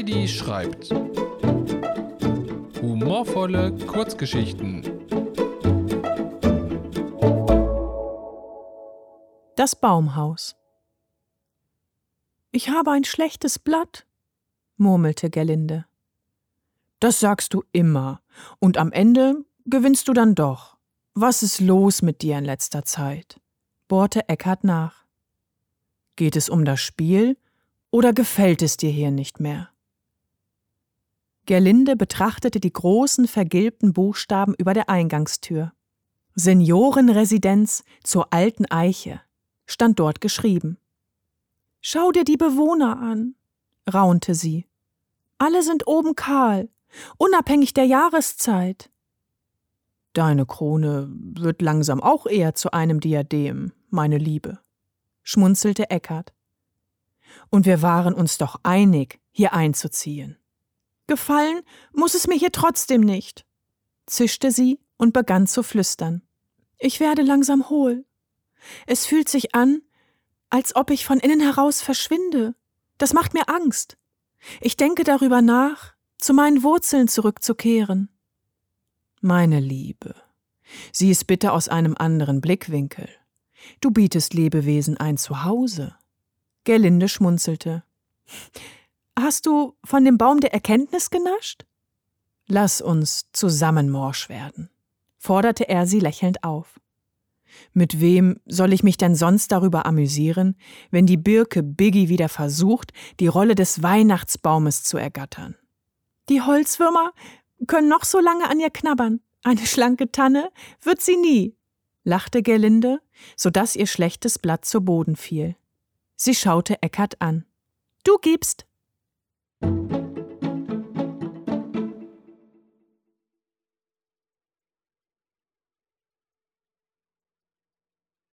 Heidi schreibt. Humorvolle Kurzgeschichten. Das Baumhaus. Ich habe ein schlechtes Blatt, murmelte Gerlinde. Das sagst du immer, und am Ende gewinnst du dann doch. Was ist los mit dir in letzter Zeit? bohrte Eckart nach. Geht es um das Spiel oder gefällt es dir hier nicht mehr? Gerlinde betrachtete die großen vergilbten Buchstaben über der Eingangstür. Seniorenresidenz zur alten Eiche stand dort geschrieben. Schau dir die Bewohner an, raunte sie. Alle sind oben kahl, unabhängig der Jahreszeit. Deine Krone wird langsam auch eher zu einem Diadem, meine Liebe, schmunzelte Eckart. Und wir waren uns doch einig, hier einzuziehen. Gefallen muss es mir hier trotzdem nicht, zischte sie und begann zu flüstern. Ich werde langsam hohl. Es fühlt sich an, als ob ich von innen heraus verschwinde. Das macht mir Angst. Ich denke darüber nach, zu meinen Wurzeln zurückzukehren. Meine Liebe, sieh es bitte aus einem anderen Blickwinkel. Du bietest Lebewesen ein Zuhause. Gerlinde schmunzelte. Hast du von dem Baum der Erkenntnis genascht? Lass uns zusammen morsch werden, forderte er sie lächelnd auf. Mit wem soll ich mich denn sonst darüber amüsieren, wenn die Birke Biggie wieder versucht, die Rolle des Weihnachtsbaumes zu ergattern? Die Holzwürmer können noch so lange an ihr knabbern. Eine schlanke Tanne wird sie nie, lachte Gerlinde, so dass ihr schlechtes Blatt zu Boden fiel. Sie schaute Eckart an. Du gibst,